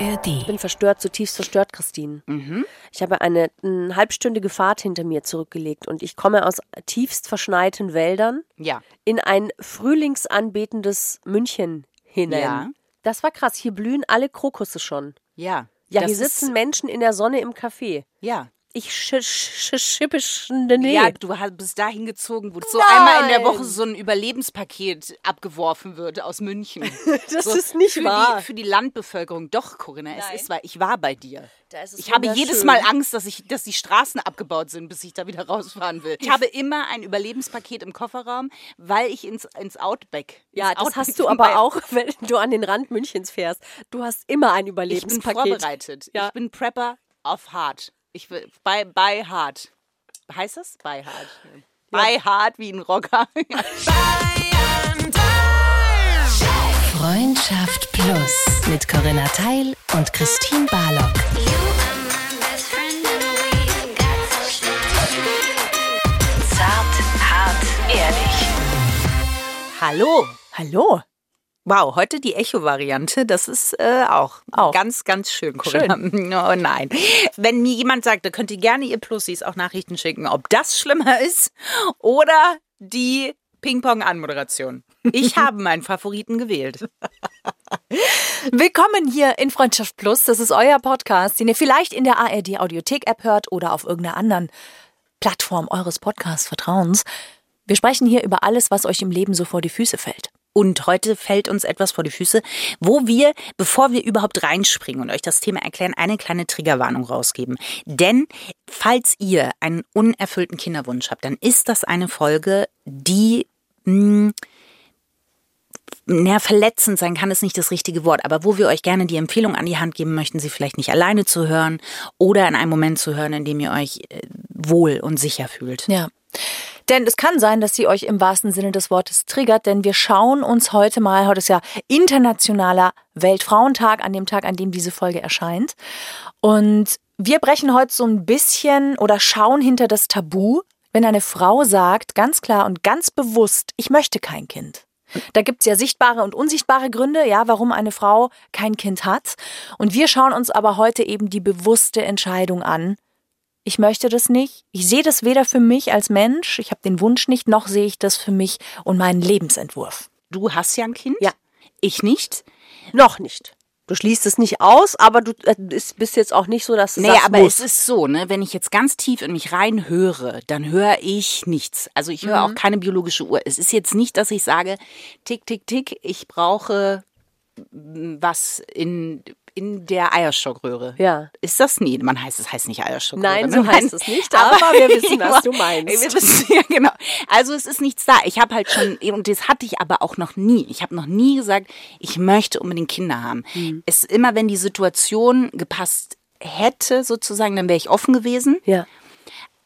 ARD. Ich bin verstört, zutiefst verstört, Christine. Mhm. Ich habe eine, eine halbstündige Fahrt hinter mir zurückgelegt und ich komme aus tiefst verschneiten Wäldern Ja. in ein frühlingsanbetendes München hinein. Ja. Das war krass. Hier blühen alle Krokusse schon. Ja. Ja, Das hier sitzen Menschen in der Sonne im Café. ja. Ich sch sch schippe nee. Ja, du bist da hingezogen, wo so einmal in der Woche so ein Überlebenspaket abgeworfen wird aus München. Das so ist nicht für wahr. Die, für die Landbevölkerung. Doch, Corinna, es Nein. ist wahr. Ich war bei dir. Es Ich habe jedes Mal Angst, dass, ich, dass die Straßen abgebaut sind, bis ich da wieder rausfahren will. Ich habe immer ein Überlebenspaket im Kofferraum, weil ich ins, ins Outback. Ja, ins das Outback hast du aber auch, wenn du an den Rand Münchens fährst. Du hast immer ein Ich bin Überlebenspaket. vorbereitet. Ja. Ich bin Prepper auf Hard. Ich will bei, bei Hard. Heißt das? Bei Hard. Bei Hard wie ein Rocker. Freundschaft Plus mit Corinna Teil und Christine Barlock. Zart, hart, ehrlich. Hallo. Hallo. Wow, heute die Echo-Variante, das ist äh, auch, Auch. ganz, ganz schön, Corinna. Oh nein. Wenn mir jemand sagt, da könnt ihr gerne ihr Plussis auch Nachrichten schicken, ob das schlimmer ist oder die Ping-Pong-Anmoderation. Ich habe meinen Favoriten gewählt. Willkommen hier in Freundschaft Plus. Das ist euer Podcast, den ihr vielleicht in der ARD Audiothek App hört oder auf irgendeiner anderen Plattform eures Podcasts Vertrauens. Wir sprechen hier über alles, was euch im Leben so vor die Füße fällt. Und heute fällt uns etwas vor die Füße, wo wir, bevor wir überhaupt reinspringen und euch das Thema erklären, eine kleine Triggerwarnung rausgeben. Denn falls ihr einen unerfüllten Kinderwunsch habt, dann ist das eine Folge, die mh, na, verletzend sein kann, ist nicht das richtige Wort, aber wo wir euch gerne die Empfehlung an die Hand geben möchten, sie vielleicht nicht alleine zu hören oder in einem Moment zu hören, in dem ihr euch äh, wohl und sicher fühlt. Ja. Denn es kann sein, dass sie euch im wahrsten Sinne des Wortes triggert, denn wir schauen uns heute mal, heute ist ja internationaler Weltfrauentag, an dem Tag, an dem diese Folge erscheint. Und wir brechen heute so ein bisschen oder schauen hinter das Tabu, wenn eine Frau sagt, ganz klar und ganz bewusst, ich möchte kein Kind. Da gibt's ja sichtbare und unsichtbare Gründe, ja, warum eine Frau kein Kind hat. Und wir schauen uns aber heute eben die bewusste Entscheidung an, ich möchte das nicht. Ich sehe das weder für mich als Mensch, ich habe den Wunsch nicht, noch sehe ich das für mich und meinen Lebensentwurf. Du hast ja ein Kind? Ja. Ich nicht. Noch nicht. Du schließt es nicht aus, aber du äh, ist- bist jetzt auch nicht so, dass du Naja, sagst, aber muss. es ist so, ne, wenn ich jetzt ganz tief in mich rein höre, dann höre ich nichts. Also ich höre auch keine biologische Uhr. Es ist jetzt nicht, dass ich sage, tick, tick, tick, ich brauche was in, in der Eierstockröhre. Ja. Ist das? Nee, man heißt, es heißt nicht Eierstockröhre. Nein, ne? so heißt es nicht, aber wir wissen, was du meinst. Wir wissen, ja, genau. Also es ist nichts da. Ich habe halt schon, und das hatte ich aber auch noch nie. Ich habe noch nie gesagt, ich möchte unbedingt Kinder haben. Hm. Es ist immer, wenn die Situation gepasst hätte, sozusagen, dann wäre ich offen gewesen. Ja.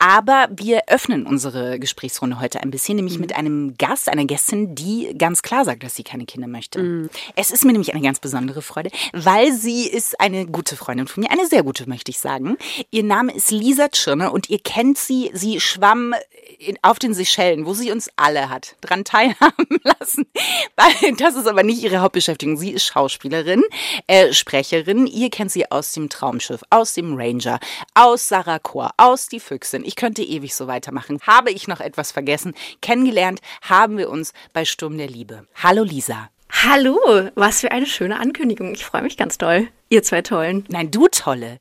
Aber wir öffnen unsere Gesprächsrunde heute ein bisschen, Mhm. nämlich mit einem Gast, einer Gästin, die ganz klar sagt, dass sie keine Kinder möchte. Mhm. Es ist mir nämlich eine ganz besondere Freude, weil sie ist eine gute Freundin von mir, eine sehr gute, möchte ich sagen. Ihr Name ist Lisa Tschirner und ihr kennt sie, sie schwamm in, auf den Seychellen, wo sie uns alle hat dran teilhaben lassen. Weil Das ist aber nicht ihre Hauptbeschäftigung. Sie ist Schauspielerin, äh, Sprecherin. Ihr kennt sie aus dem Traumschiff, aus dem Ranger, aus Sarah Chor, aus Die Füchsin. Ich könnte ewig so weitermachen. Habe ich noch etwas vergessen? Kennengelernt haben wir uns bei Sturm der Liebe. Hallo Lisa. Hallo, was für eine schöne Ankündigung. Ich freue mich ganz doll. Ihr zwei Tollen. Nein, du tolle.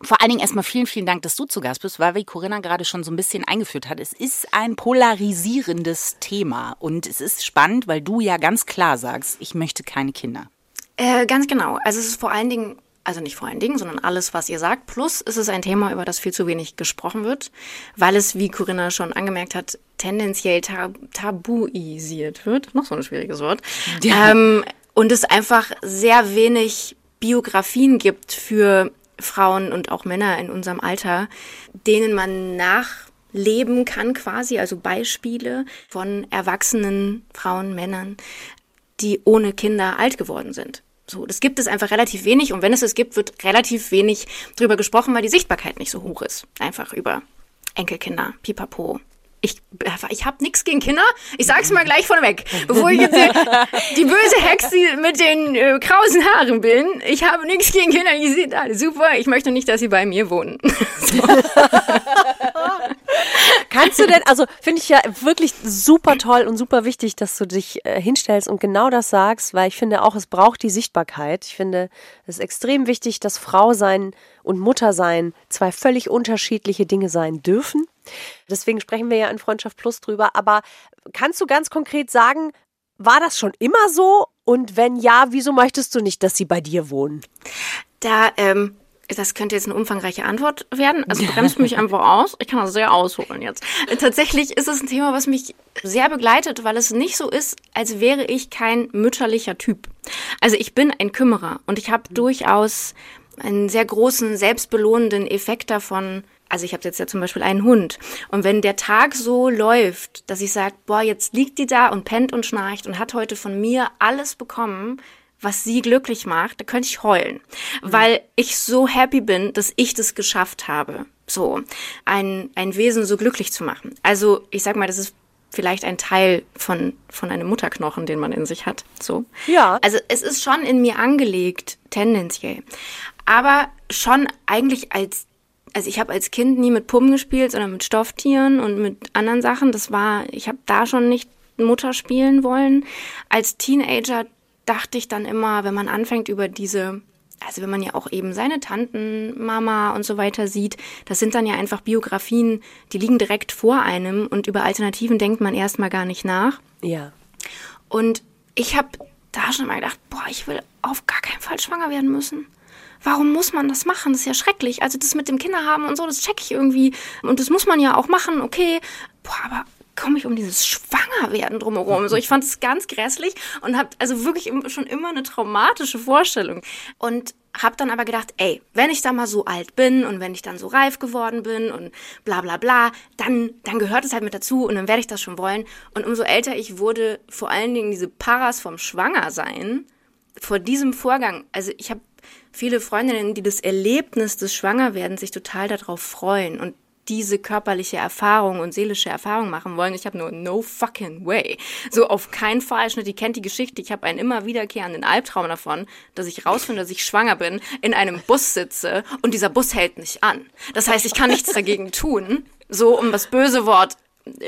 Vor allen Dingen erstmal vielen, vielen Dank, dass du zu Gast bist, weil wie Corinna gerade schon so ein bisschen eingeführt hat, es ist ein polarisierendes Thema und es ist spannend, weil du ja ganz klar sagst, ich möchte keine Kinder. Äh, ganz genau. Also es ist vor allen Dingen, also nicht vor allen Dingen, sondern alles, was ihr sagt. Plus ist es ein Thema, über das viel zu wenig gesprochen wird, weil es, wie Corinna schon angemerkt hat, tendenziell tab tabuisiert wird. Noch so ein schwieriges Wort. Ähm, und es einfach sehr wenig Biografien gibt für Frauen und auch Männer in unserem Alter, denen man nachleben kann quasi, also Beispiele von erwachsenen Frauen, Männern, die ohne Kinder alt geworden sind. So, das gibt es einfach relativ wenig und wenn es es gibt, wird relativ wenig drüber gesprochen, weil die Sichtbarkeit nicht so hoch ist. Einfach über Enkelkinder, Pipapo, ich, ich habe nichts gegen Kinder. Ich sag's mal gleich vorneweg. Bevor ich jetzt die böse Hexe mit den äh, krausen Haaren bin. Ich habe nichts gegen Kinder. Die sind alle super. Ich möchte nicht, dass sie bei mir wohnen. So. Kannst du denn, also finde ich ja wirklich super toll und super wichtig, dass du dich äh, hinstellst und genau das sagst, weil ich finde auch, es braucht die Sichtbarkeit. Ich finde es ist extrem wichtig, dass Frau sein und Mutter sein zwei völlig unterschiedliche Dinge sein dürfen. Deswegen sprechen wir ja in Freundschaft Plus drüber. Aber kannst du ganz konkret sagen, war das schon immer so? Und wenn ja, wieso möchtest du nicht, dass sie bei dir wohnen? Da, ähm, das könnte jetzt eine umfangreiche Antwort werden. Also bremst mich einfach aus. Ich kann das sehr ausholen jetzt. Tatsächlich ist es ein Thema, was mich sehr begleitet, weil es nicht so ist, als wäre ich kein mütterlicher Typ. Also ich bin ein Kümmerer und ich habe durchaus einen sehr großen selbstbelohnenden Effekt davon. Also ich habe jetzt ja zum Beispiel einen Hund. Und wenn der Tag so läuft, dass ich sage, boah, jetzt liegt die da und pennt und schnarcht und hat heute von mir alles bekommen, was sie glücklich macht, da könnte ich heulen, mhm. weil ich so happy bin, dass ich das geschafft habe, so ein, ein Wesen so glücklich zu machen. Also ich sag mal, das ist vielleicht ein Teil von, von einem Mutterknochen, den man in sich hat. So. Ja. Also es ist schon in mir angelegt, tendenziell. Aber schon eigentlich als, also ich habe als Kind nie mit Puppen gespielt, sondern mit Stofftieren und mit anderen Sachen. Das war, ich habe da schon nicht Mutter spielen wollen. Als Teenager dachte ich dann immer, wenn man anfängt über diese, also wenn man ja auch eben seine Tanten, Mama und so weiter sieht, das sind dann ja einfach Biografien, die liegen direkt vor einem und über Alternativen denkt man erstmal gar nicht nach. Ja. Und ich habe da schon mal gedacht, boah, ich will auf gar keinen Fall schwanger werden müssen. Warum muss man das machen? Das ist ja schrecklich. Also das mit dem Kinderhaben und so, das check ich irgendwie. Und das muss man ja auch machen, okay. Boah, aber komme ich um dieses Schwangerwerden drumherum. So, ich fand es ganz grässlich und habe also wirklich schon immer eine traumatische Vorstellung. Und habe dann aber gedacht, ey, wenn ich da mal so alt bin und wenn ich dann so reif geworden bin und bla bla bla, dann, dann gehört es halt mit dazu und dann werde ich das schon wollen. Und umso älter ich wurde, vor allen Dingen diese Paras vom Schwangersein, vor diesem Vorgang, also ich habe viele Freundinnen, die das Erlebnis des Schwangerwerdens sich total darauf freuen und diese körperliche Erfahrung und seelische Erfahrung machen wollen. Ich habe nur no fucking way. So auf keinen Fall. Schnitt, die kennt die Geschichte. Ich habe einen immer wiederkehrenden Albtraum davon, dass ich rausfinde, dass ich schwanger bin, in einem Bus sitze und dieser Bus hält nicht an. Das heißt, ich kann nichts dagegen tun. So, um das böse Wort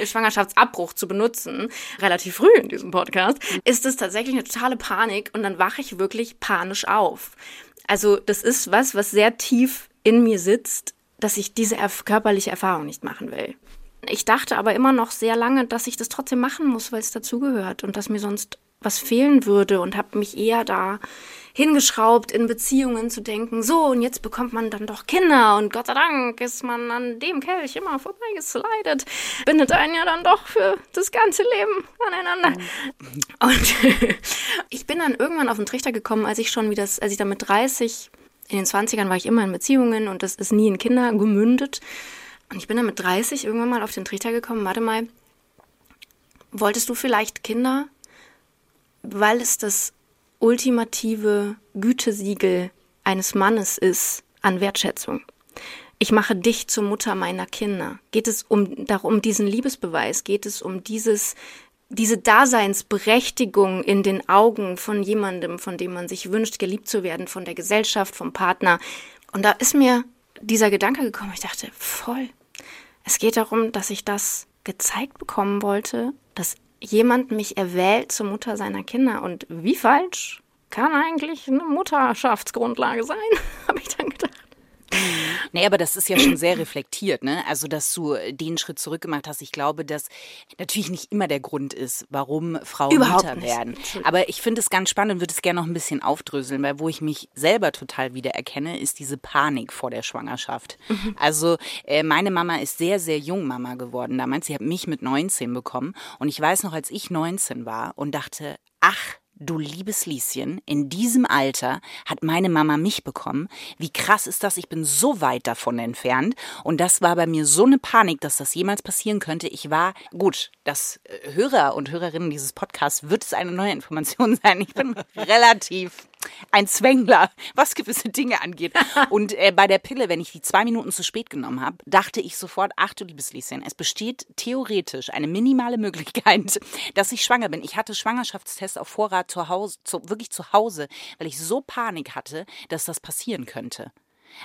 Schwangerschaftsabbruch zu benutzen, relativ früh in diesem Podcast, ist es tatsächlich eine totale Panik und dann wache ich wirklich panisch auf. Also das ist was, was sehr tief in mir sitzt dass ich diese körperliche Erfahrung nicht machen will. Ich dachte aber immer noch sehr lange, dass ich das trotzdem machen muss, weil es dazugehört und dass mir sonst was fehlen würde und habe mich eher da hingeschraubt, in Beziehungen zu denken, so und jetzt bekommt man dann doch Kinder und Gott sei Dank ist man an dem Kelch immer vorbeigeslidet, bindet einen ja dann doch für das ganze Leben aneinander. Und ich bin dann irgendwann auf den Trichter gekommen, als ich schon wie das, als ich dann mit 30 in den 20ern war ich immer in Beziehungen und das ist nie in Kinder gemündet. Und ich bin dann mit 30 irgendwann mal auf den Trichter gekommen, warte mal, wolltest du vielleicht Kinder, weil es das ultimative Gütesiegel eines Mannes ist an Wertschätzung? Ich mache dich zur Mutter meiner Kinder. Geht es um, darum, diesen Liebesbeweis? Geht es um dieses diese Daseinsberechtigung in den Augen von jemandem, von dem man sich wünscht, geliebt zu werden, von der Gesellschaft, vom Partner. Und da ist mir dieser Gedanke gekommen. Ich dachte, voll. Es geht darum, dass ich das gezeigt bekommen wollte, dass jemand mich erwählt zur Mutter seiner Kinder. Und wie falsch kann eigentlich eine Mutterschaftsgrundlage sein, habe ich dann gedacht. Nee, aber das ist ja schon sehr reflektiert, ne? Also, dass du den Schritt zurückgemacht hast. Ich glaube, dass natürlich nicht immer der Grund ist, warum Frauen Überhaupt Mütter nicht. werden. Aber ich finde es ganz spannend und würde es gerne noch ein bisschen aufdröseln, weil wo ich mich selber total wiedererkenne, ist diese Panik vor der Schwangerschaft. Mhm. Also, äh, meine Mama ist sehr, sehr jung Mama geworden damals. Sie hat mich mit 19 bekommen. Und ich weiß noch, als ich 19 war und dachte, ach, Du liebes Lieschen, in diesem Alter hat meine Mama mich bekommen. Wie krass ist das? Ich bin so weit davon entfernt. Und das war bei mir so eine Panik, dass das jemals passieren könnte. Ich war, gut, das äh, Hörer und Hörerinnen dieses Podcasts wird es eine neue Information sein. Ich bin relativ ein Zwängler, was gewisse Dinge angeht. Und äh, bei der Pille, wenn ich die zwei Minuten zu spät genommen habe, dachte ich sofort, ach du liebes Lieschen, es besteht theoretisch eine minimale Möglichkeit, dass ich schwanger bin. Ich hatte Schwangerschaftstests auf Vorrat zu Hause, zu, wirklich zu Hause, weil ich so Panik hatte, dass das passieren könnte.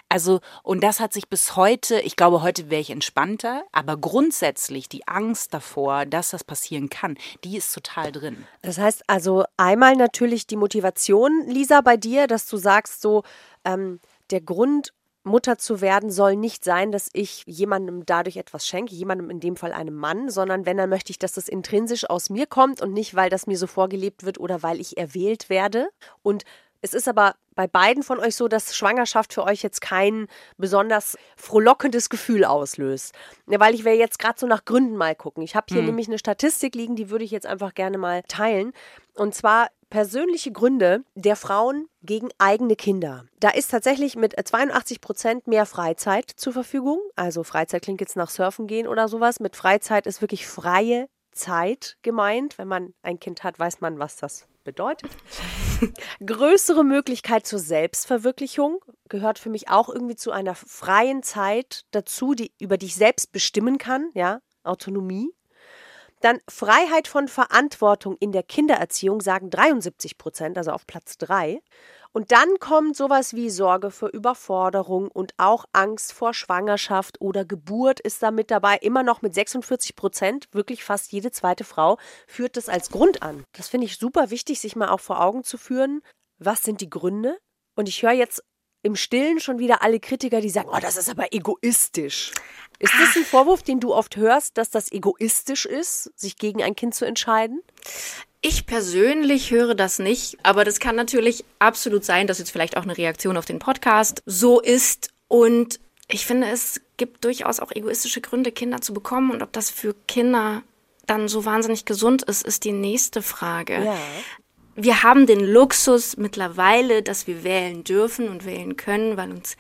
Also, und das hat sich bis heute, ich glaube, heute wäre ich entspannter, aber grundsätzlich die Angst davor, dass das passieren kann, die ist total drin. Das heißt also einmal natürlich die Motivation, Lisa, bei dir, dass du sagst, so, ähm, der Grund, Mutter zu werden soll nicht sein, dass ich jemandem dadurch etwas schenke, jemandem in dem Fall einem Mann, sondern wenn, dann möchte ich, dass das intrinsisch aus mir kommt und nicht, weil das mir so vorgelebt wird oder weil ich erwählt werde. Und es ist aber bei beiden von euch so, dass Schwangerschaft für euch jetzt kein besonders frohlockendes Gefühl auslöst. Weil ich will jetzt gerade so nach Gründen mal gucken. Ich habe hier hm. nämlich eine Statistik liegen, die würde ich jetzt einfach gerne mal teilen. Und zwar persönliche Gründe der Frauen gegen eigene Kinder. Da ist tatsächlich mit 82 Prozent mehr Freizeit zur Verfügung. Also Freizeit klingt jetzt nach Surfen gehen oder sowas. Mit Freizeit ist wirklich freie Zeit gemeint. Wenn man ein Kind hat, weiß man, was das bedeutet. Größere Möglichkeit zur Selbstverwirklichung gehört für mich auch irgendwie zu einer freien Zeit dazu, die, über die ich selbst bestimmen kann, ja, Autonomie. Dann Freiheit von Verantwortung in der Kindererziehung sagen 73 Prozent, also auf Platz 3. Und dann kommt sowas wie Sorge für Überforderung und auch Angst vor Schwangerschaft oder Geburt ist da mit dabei. Immer noch mit 46 Prozent, wirklich fast jede zweite Frau führt das als Grund an. Das finde ich super wichtig, sich mal auch vor Augen zu führen. Was sind die Gründe? Und ich höre jetzt im Stillen schon wieder alle Kritiker, die sagen, oh, das ist aber egoistisch. Ist das ein Vorwurf, den du oft hörst, dass das egoistisch ist, sich gegen ein Kind zu entscheiden? Ich persönlich höre das nicht, aber das kann natürlich absolut sein, dass jetzt vielleicht auch eine Reaktion auf den Podcast so ist. Und ich finde, es gibt durchaus auch egoistische Gründe, Kinder zu bekommen. Und ob das für Kinder dann so wahnsinnig gesund ist, ist die nächste Frage. Ja. Wir haben den Luxus mittlerweile, dass wir wählen dürfen und wählen können, weil uns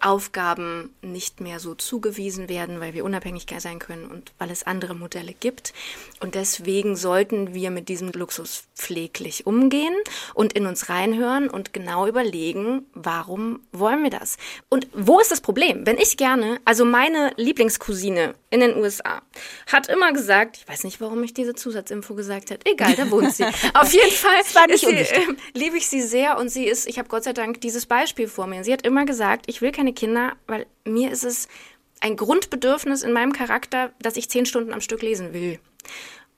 Aufgaben nicht mehr so zugewiesen werden, weil wir unabhängig sein können und weil es andere Modelle gibt. Und deswegen sollten wir mit diesem Luxus pfleglich umgehen und in uns reinhören und genau überlegen, warum wollen wir das? Und wo ist das Problem? Wenn ich gerne, also meine Lieblingscousine in den USA hat immer gesagt, ich weiß nicht, warum ich diese Zusatzinfo gesagt habe, egal, da wohnt sie. Auf jeden Fall sie, äh, liebe ich sie sehr und sie ist, ich habe Gott sei Dank dieses Beispiel vor mir. Sie hat immer gesagt, ich will keine Kinder, weil mir ist es ein Grundbedürfnis in meinem Charakter, dass ich zehn Stunden am Stück lesen will.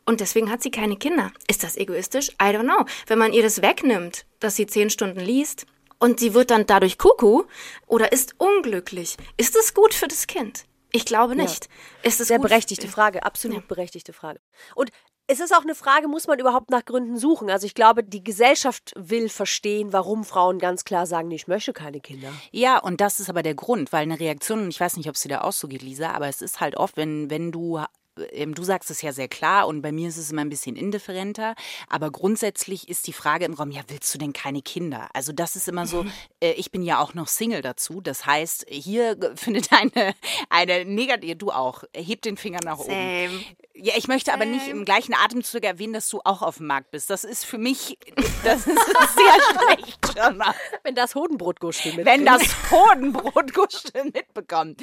Und deswegen hat sie keine Kinder. Ist das egoistisch? I don't know. Wenn man ihr das wegnimmt, dass sie zehn Stunden liest und sie wird dann dadurch Kuckuck oder ist unglücklich, ist das gut für das Kind? Ich glaube nicht. Ja. Ist es Sehr berechtigte Frage, absolut ja. berechtigte Frage. Und es ist auch eine Frage, muss man überhaupt nach Gründen suchen? Also ich glaube, die Gesellschaft will verstehen, warum Frauen ganz klar sagen, ich möchte keine Kinder. Ja, und das ist aber der Grund, weil eine Reaktion, und ich weiß nicht, ob es dir da auch so geht, Lisa, aber es ist halt oft, wenn, wenn du ähm, du sagst es ja sehr klar und bei mir ist es immer ein bisschen indifferenter. Aber grundsätzlich ist die Frage im Raum, ja, willst du denn keine Kinder? Also das ist immer so, äh, ich bin ja auch noch Single dazu. Das heißt, hier findet eine, eine negative, du auch, heb den Finger nach Same. oben. Ja, ich möchte aber nicht im gleichen Atemzug erwähnen, dass du auch auf dem Markt bist. Das ist für mich, das ist sehr schlecht, schon mal. Wenn das Hodenbrotgustel mitbekommt. Wenn das Hodenbrotgustel mitbekommt.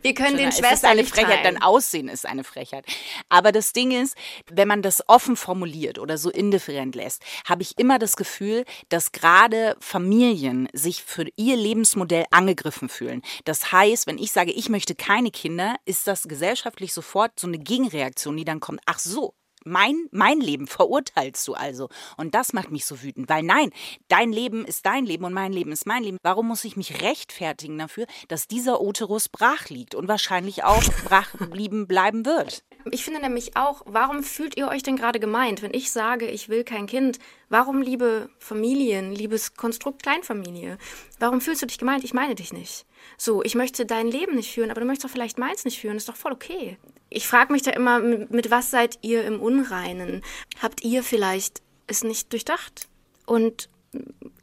Wir können den Schwestern eine Frechheit, dann Aussehen ist eine Frechheit. Aber das Ding ist, wenn man das offen formuliert oder so indifferent lässt, habe ich immer das Gefühl, dass gerade Familien sich für ihr Lebensmodell angegriffen fühlen. Das heißt, wenn ich sage, ich möchte keine Kinder, ist das gesellschaftlich sofort so eine Gegenreaktion, die dann kommt, ach so, mein, mein Leben verurteilst du also. Und das macht mich so wütend, weil nein, dein Leben ist dein Leben und mein Leben ist mein Leben. Warum muss ich mich rechtfertigen dafür, dass dieser Uterus brach liegt und wahrscheinlich auch brach lieben bleiben wird? Ich finde nämlich auch, warum fühlt ihr euch denn gerade gemeint, wenn ich sage, ich will kein Kind? Warum, liebe Familien, liebes Konstrukt Kleinfamilie, warum fühlst du dich gemeint? Ich meine dich nicht. So, ich möchte dein Leben nicht führen, aber du möchtest doch vielleicht meins nicht führen, ist doch voll okay. Ich frage mich da immer, mit, was seid ihr im Unreinen? Habt ihr vielleicht es nicht durchdacht? Und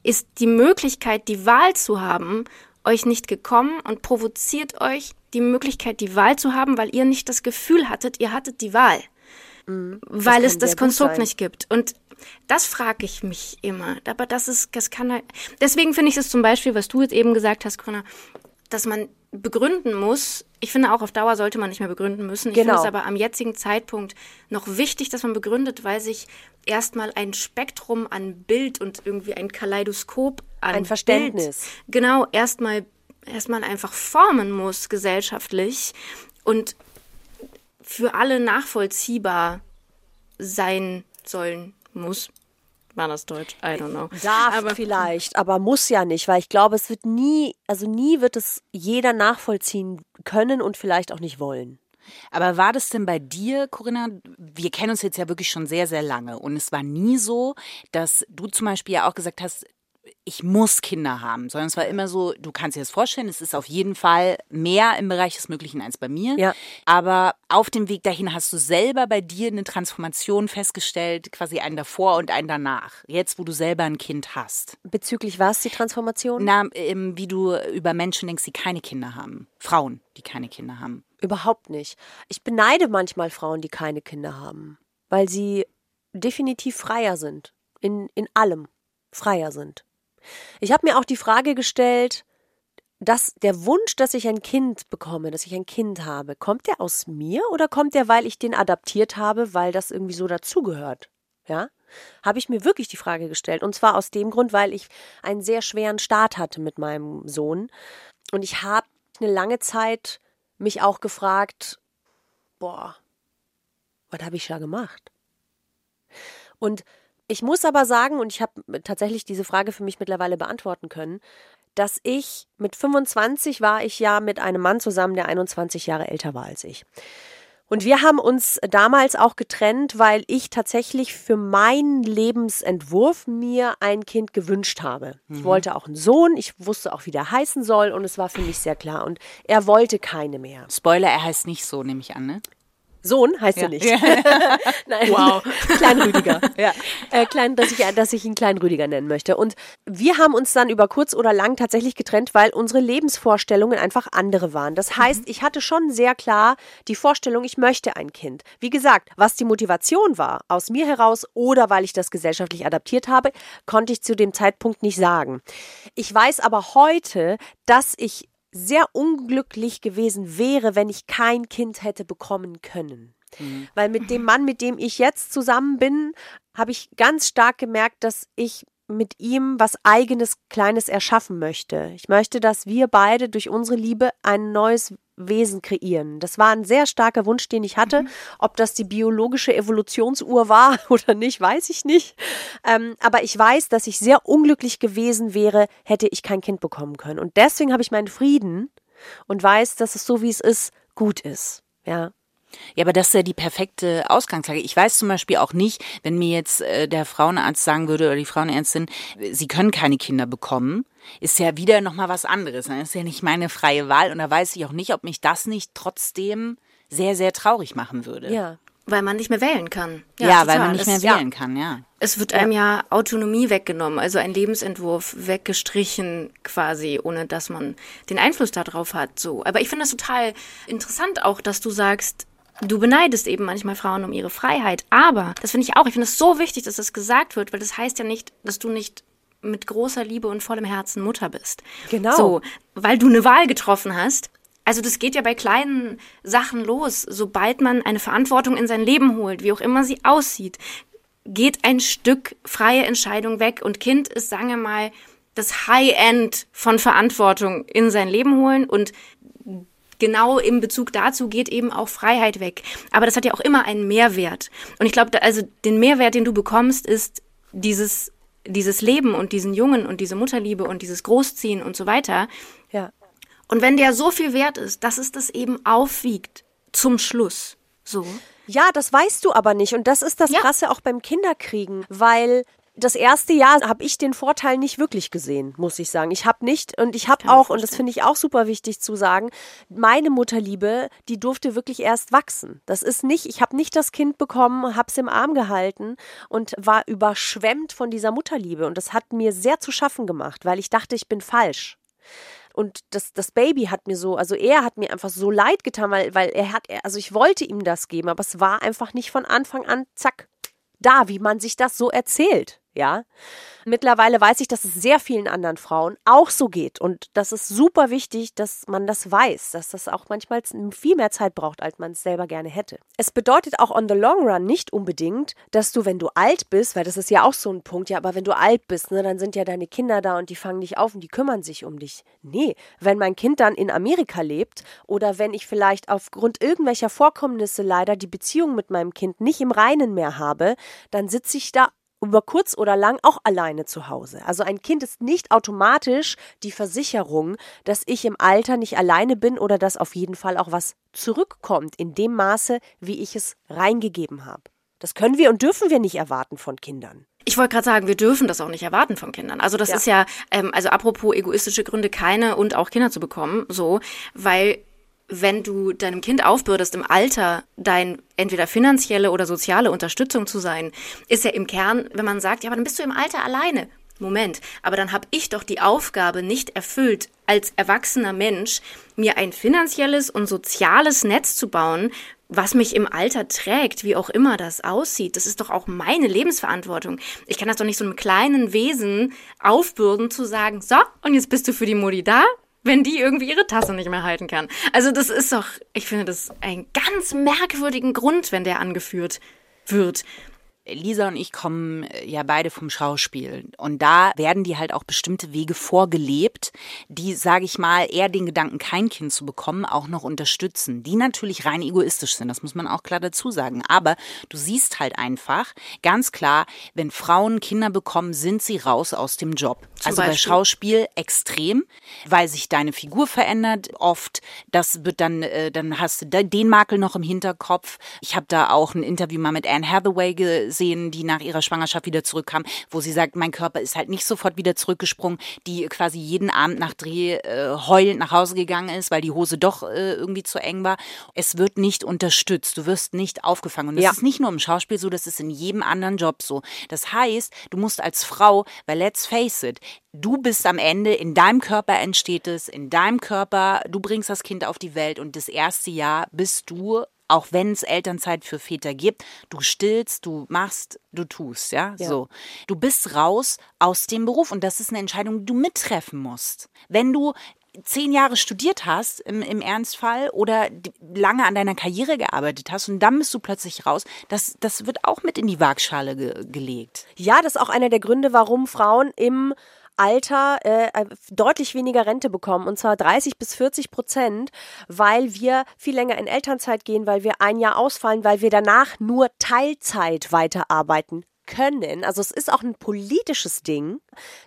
ist die Möglichkeit, die Wahl zu haben, euch nicht gekommen und provoziert euch die Möglichkeit, die Wahl zu haben, weil ihr nicht das Gefühl hattet, ihr hattet die Wahl. weil das es das Konstrukt sein. nicht gibt. Und das frage ich mich immer. Aber das ist, das kann. Deswegen finde ich es zum Beispiel, was du jetzt eben gesagt hast, Corinna, dass man begründen muss. Ich finde auch auf Dauer sollte man nicht mehr begründen müssen. Ich finde Genau. es aber am jetzigen Zeitpunkt noch wichtig, dass man begründet, weil sich erstmal ein Spektrum an Bild und irgendwie ein Kaleidoskop an Ein Verständnis. Bild, genau, erstmal erstmal einfach formen muss gesellschaftlich und für alle nachvollziehbar sein sollen muss. War das Deutsch? I don't know. Darf Aber- vielleicht, aber muss ja nicht, weil ich glaube, es wird nie, also nie wird es jeder nachvollziehen können und vielleicht auch nicht wollen. Aber war das denn bei dir, Corinna? Wir kennen uns jetzt ja wirklich schon sehr, sehr lange. Und es war nie so, dass du zum Beispiel ja auch gesagt hast, ich muss Kinder haben, sondern es war immer so, du kannst dir das vorstellen, es ist auf jeden Fall mehr im Bereich des Möglichen als bei mir. Ja. Aber auf dem Weg dahin hast du selber bei dir eine Transformation festgestellt, quasi einen davor und einen danach. Jetzt, wo du selber ein Kind hast. Bezüglich was, die Transformation? Na, ähm, wie du über Menschen denkst, die keine Kinder haben. Frauen, die keine Kinder haben. Überhaupt nicht. Ich beneide manchmal Frauen, die keine Kinder haben, weil sie definitiv freier sind. In, in allem freier sind. Ich habe mir auch die Frage gestellt, dass der Wunsch, dass ich ein Kind bekomme, dass ich ein Kind habe, kommt der aus mir oder kommt der, weil ich den adaptiert habe, weil das irgendwie so dazugehört? Ja? Habe ich mir wirklich die Frage gestellt. Und zwar aus dem Grund, weil ich einen sehr schweren Start hatte mit meinem Sohn. Und ich habe eine lange Zeit mich auch gefragt, boah, was habe ich da gemacht? Und ich muss aber sagen, und ich habe tatsächlich diese Frage für mich mittlerweile beantworten können, dass ich mit 25 war ich ja mit einem Mann zusammen, der 21 Jahre älter war als ich. Und wir haben uns damals auch getrennt, weil ich tatsächlich für meinen Lebensentwurf mir ein Kind gewünscht habe. Ich wollte auch einen Sohn, ich wusste auch, wie der heißen soll und es war für mich sehr klar. Und er wollte keine mehr. Spoiler, er heißt nicht so, nehme ich an, ne? Sohn heißt er nicht. Nein. Wow. Klein Rüdiger. ja. Äh, klein, dass ich, dass ich ihn Klein Rüdiger nennen möchte. Und wir haben uns dann über kurz oder lang tatsächlich getrennt, weil unsere Lebensvorstellungen einfach andere waren. Das heißt, ich hatte schon sehr klar die Vorstellung, ich möchte ein Kind. Wie gesagt, was die Motivation war, aus mir heraus oder weil ich das gesellschaftlich adaptiert habe, konnte ich zu dem Zeitpunkt nicht sagen. Ich weiß aber heute, dass ich sehr unglücklich gewesen wäre, wenn ich kein Kind hätte bekommen können. Weil mit dem Mann, mit dem ich jetzt zusammen bin, habe ich ganz stark gemerkt, dass ich mit ihm was eigenes Kleines erschaffen möchte. Ich möchte, dass wir beide durch unsere Liebe ein neues Wesen kreieren. Das war ein sehr starker Wunsch, den ich hatte. Ob das die biologische Evolutionsuhr war oder nicht, weiß ich nicht. Ähm, aber ich weiß, dass ich sehr unglücklich gewesen wäre, hätte ich kein Kind bekommen können. Und deswegen habe ich meinen Frieden und weiß, dass es so, wie es ist, gut ist. Ja. Ja, aber das ist ja die perfekte Ausgangslage. Ich weiß zum Beispiel auch nicht, wenn mir jetzt äh, der Frauenarzt sagen würde oder die Frauenärztin, äh, sie können keine Kinder bekommen, ist ja wieder nochmal was anderes. Das ist ja nicht meine freie Wahl und da weiß ich auch nicht, ob mich das nicht trotzdem sehr, sehr traurig machen würde. Ja. Weil man nicht mehr wählen kann. Ja, weil total. man nicht Es- mehr ja. wählen kann, ja. Es wird einem ja Autonomie weggenommen, also ein Lebensentwurf weggestrichen quasi, ohne dass man den Einfluss darauf hat. So. Aber ich finde das total interessant auch, dass du sagst, du beneidest eben manchmal Frauen um ihre Freiheit. Aber, das finde ich auch, ich finde es so wichtig, dass das gesagt wird, weil das heißt ja nicht, dass du nicht mit großer Liebe und vollem Herzen Mutter bist. Genau. So, weil du eine Wahl getroffen hast. Also das geht ja bei kleinen Sachen los. Sobald man eine Verantwortung in sein Leben holt, wie auch immer sie aussieht, geht ein Stück freie Entscheidung weg. Und Kind ist, sagen wir mal, das High-End von Verantwortung in sein Leben holen und genau im Bezug dazu geht eben auch Freiheit weg. Aber das hat ja auch immer einen Mehrwert. Und ich glaube, also den Mehrwert, den du bekommst, ist dieses, dieses Leben und diesen Jungen und diese Mutterliebe und dieses Großziehen und so weiter. Ja. Und wenn der so viel wert ist, dass es das eben aufwiegt zum Schluss. So. Ja, das weißt du aber nicht. Und das ist das Ja. Krasse auch beim Kinderkriegen, weil das erste Jahr habe ich den Vorteil nicht wirklich gesehen, muss ich sagen. Ich habe nicht und ich habe auch, und das finde ich auch super wichtig zu sagen, meine Mutterliebe, die durfte wirklich erst wachsen. Das ist nicht, ich habe nicht das Kind bekommen, habe es im Arm gehalten und war überschwemmt von dieser Mutterliebe. Und das hat mir sehr zu schaffen gemacht, weil ich dachte, ich bin falsch. und das, das Baby hat mir so, also er hat mir einfach so leid getan, weil, weil er hat, also ich wollte ihm das geben, aber es war einfach nicht von Anfang an, zack, da, wie man sich das so erzählt ja. Mittlerweile weiß ich, dass es sehr vielen anderen Frauen auch so geht. Und das ist super wichtig, dass man das weiß, dass das auch manchmal viel mehr Zeit braucht, als man es selber gerne hätte. Es bedeutet auch on the long run nicht unbedingt, dass du, wenn du alt bist, weil das ist ja auch so ein Punkt, ja, aber wenn du alt bist, ne, dann sind ja deine Kinder da und die fangen dich auf und die kümmern sich um dich. Nee, wenn mein Kind dann in Amerika lebt oder wenn ich vielleicht aufgrund irgendwelcher Vorkommnisse leider die Beziehung mit meinem Kind nicht im Reinen mehr habe, dann sitze ich da über kurz oder lang auch alleine zu Hause. Also ein Kind ist nicht automatisch die Versicherung, dass ich im Alter nicht alleine bin oder dass auf jeden Fall auch was zurückkommt in dem Maße, wie ich es reingegeben habe. Das können wir und dürfen wir nicht erwarten von Kindern. Ich wollte gerade sagen, wir dürfen das auch nicht erwarten von Kindern. Also das ja. ist ja, ähm, also apropos egoistische Gründe, keine und auch Kinder zu bekommen, so, weil wenn du deinem Kind aufbürdest, im Alter dein entweder finanzielle oder soziale Unterstützung zu sein, ist ja im Kern, wenn man sagt, ja, aber dann bist du im Alter alleine. Moment, aber dann habe ich doch die Aufgabe nicht erfüllt, als erwachsener Mensch mir ein finanzielles und soziales Netz zu bauen, was mich im Alter trägt, wie auch immer das aussieht. Das ist doch auch meine Lebensverantwortung. Ich kann das doch nicht so einem kleinen Wesen aufbürden zu sagen, so, und jetzt bist du für die Modi da, wenn die irgendwie ihre Tasse nicht mehr halten kann. Also das ist doch, ich finde das einen ganz merkwürdigen Grund, wenn der angeführt wird. Lisa und ich kommen äh, ja beide vom Schauspiel. Und da werden die halt auch bestimmte Wege vorgelebt, die, sage ich mal, eher den Gedanken, kein Kind zu bekommen, auch noch unterstützen. Die natürlich rein egoistisch sind, das muss man auch klar dazu sagen. Aber du siehst halt einfach ganz klar, wenn Frauen Kinder bekommen, sind sie raus aus dem Job. Zum also Beispiel? bei Schauspiel extrem, weil sich deine Figur verändert. Oft, das wird dann, äh, dann hast du den Makel noch im Hinterkopf. Ich habe da auch ein Interview mal mit Anne Hathaway gesehen gesehen, die nach ihrer Schwangerschaft wieder zurückkam, wo sie sagt, mein Körper ist halt nicht sofort wieder zurückgesprungen, die quasi jeden Abend nach Dreh äh, heulend nach Hause gegangen ist, weil die Hose doch äh, irgendwie zu eng war. Es wird nicht unterstützt, du wirst nicht aufgefangen. Und das ja. ist nicht nur im Schauspiel so, das ist in jedem anderen Job so. Das heißt, du musst als Frau, weil let's face it, du bist am Ende, in deinem Körper entsteht es, in deinem Körper, du bringst das Kind auf die Welt und das erste Jahr bist du auch wenn es Elternzeit für Väter gibt, du stillst, du machst, du tust, ja? ja? So. Du bist raus aus dem Beruf und das ist eine Entscheidung, die du mittreffen musst. Wenn du zehn Jahre studiert hast im, im Ernstfall oder lange an deiner Karriere gearbeitet hast und dann bist du plötzlich raus, das, das wird auch mit in die Waagschale ge gelegt. Ja, das ist auch einer der Gründe, warum Frauen im Alter äh, äh, deutlich weniger Rente bekommen, und zwar 30 bis 40 Prozent, weil wir viel länger in Elternzeit gehen, weil wir ein Jahr ausfallen, weil wir danach nur Teilzeit weiterarbeiten können. Also es ist auch ein politisches Ding,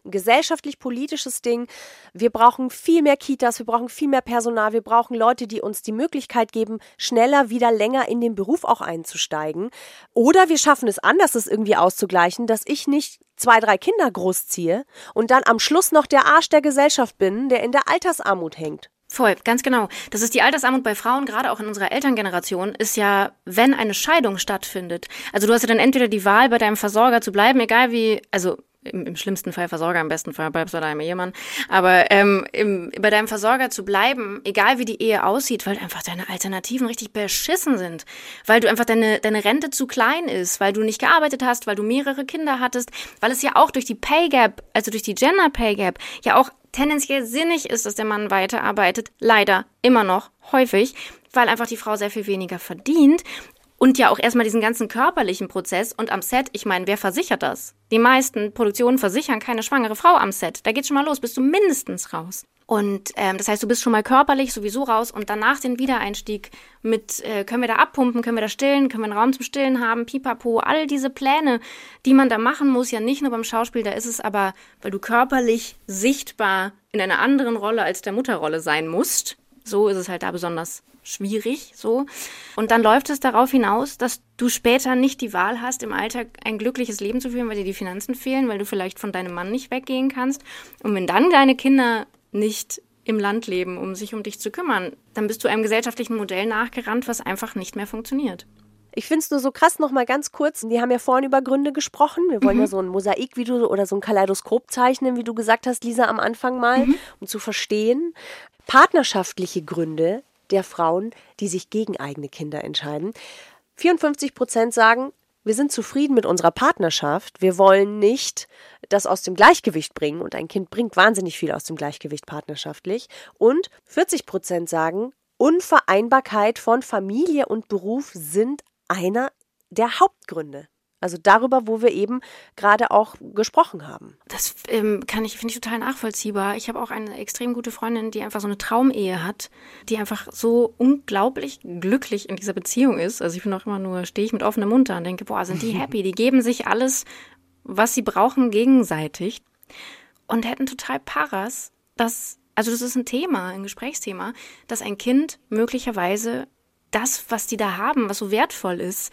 ein gesellschaftlich-politisches Ding. Wir brauchen viel mehr Kitas, wir brauchen viel mehr Personal, wir brauchen Leute, die uns die Möglichkeit geben, schneller wieder länger in den Beruf auch einzusteigen. Oder wir schaffen es anders, es irgendwie auszugleichen, dass ich nicht zwei, drei Kinder großziehe und dann am Schluss noch der Arsch der Gesellschaft bin, der in der Altersarmut hängt. Voll, ganz genau. Das ist die Altersarmut bei Frauen, gerade auch in unserer Elterngeneration, ist ja, wenn eine Scheidung stattfindet. Also du hast ja dann entweder die Wahl, bei deinem Versorger zu bleiben, egal wie, also im, im schlimmsten Fall Versorger, im besten Fall bleibst du deinem Ehemann, aber ähm, im, bei deinem Versorger zu bleiben, egal wie die Ehe aussieht, weil einfach deine Alternativen richtig beschissen sind, weil du einfach deine, deine Rente zu klein ist, weil du nicht gearbeitet hast, weil du mehrere Kinder hattest, weil es ja auch durch die Pay Gap, also durch die Gender Pay Gap, ja auch tendenziell sinnig ist, dass der Mann weiterarbeitet. Leider immer noch häufig, weil einfach die Frau sehr viel weniger verdient. Und ja auch erstmal diesen ganzen körperlichen Prozess. Und am Set, ich meine, wer versichert das? Die meisten Produktionen versichern keine schwangere Frau am Set. Da geht's schon mal los, bist du mindestens raus. Und ähm, das heißt, du bist schon mal körperlich sowieso raus und danach den Wiedereinstieg mit, äh, können wir da abpumpen, können wir da stillen, können wir einen Raum zum Stillen haben, pipapo, all diese Pläne, die man da machen muss, ja nicht nur beim Schauspiel, da ist es aber, weil du körperlich sichtbar in einer anderen Rolle als der Mutterrolle sein musst. So ist es halt da besonders schwierig, so. Und dann läuft es darauf hinaus, dass du später nicht die Wahl hast, im Alltag ein glückliches Leben zu führen, weil dir die Finanzen fehlen, weil du vielleicht von deinem Mann nicht weggehen kannst. Und wenn dann deine Kinder nicht im Land leben, um sich um dich zu kümmern, dann bist du einem gesellschaftlichen Modell nachgerannt, was einfach nicht mehr funktioniert. Ich finde es nur so krass, noch mal ganz kurz. Wir haben ja vorhin über Gründe gesprochen. Wir wollen ja so ein Mosaik, wie du oder so ein Kaleidoskop zeichnen, wie du gesagt hast, Lisa, am Anfang mal, um zu verstehen. Partnerschaftliche Gründe der Frauen, die sich gegen eigene Kinder entscheiden. 54 Prozent sagen, wir sind zufrieden mit unserer Partnerschaft. Wir wollen nicht das aus dem Gleichgewicht bringen. Und ein Kind bringt wahnsinnig viel aus dem Gleichgewicht partnerschaftlich. Und 40 Prozent sagen, Unvereinbarkeit von Familie und Beruf sind einer der Hauptgründe. Also darüber, wo wir eben gerade auch gesprochen haben. Das ähm, kann ich, finde ich total nachvollziehbar. Ich habe auch eine extrem gute Freundin, die einfach so eine Traumehe hat, die einfach so unglaublich glücklich in dieser Beziehung ist. Also ich bin auch immer nur, stehe ich mit offenem Mund da und denke, boah, sind die happy. Die geben sich alles, was sie brauchen, gegenseitig. Und hätten total Paras, dass, also das ist ein Thema, ein Gesprächsthema, dass ein Kind möglicherweise das, was die da haben, was so wertvoll ist,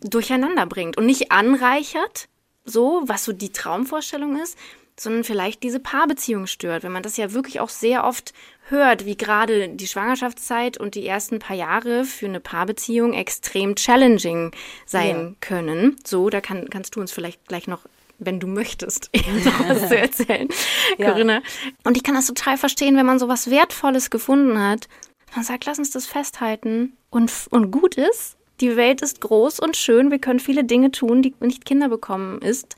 durcheinander bringt und nicht anreichert, so, was so die Traumvorstellung ist, sondern vielleicht diese Paarbeziehung stört. Wenn man das ja wirklich auch sehr oft hört, wie gerade die Schwangerschaftszeit und die ersten paar Jahre für eine Paarbeziehung extrem challenging sein Ja. können. So, da kann, kannst du uns vielleicht gleich noch wenn du möchtest, noch was zu erzählen, Ja. Corinna. Und ich kann das total verstehen, wenn man so was Wertvolles gefunden hat. Man sagt, lass uns das festhalten und, und gut ist. Die Welt ist groß und schön. Wir können viele Dinge tun, die nicht Kinder bekommen ist.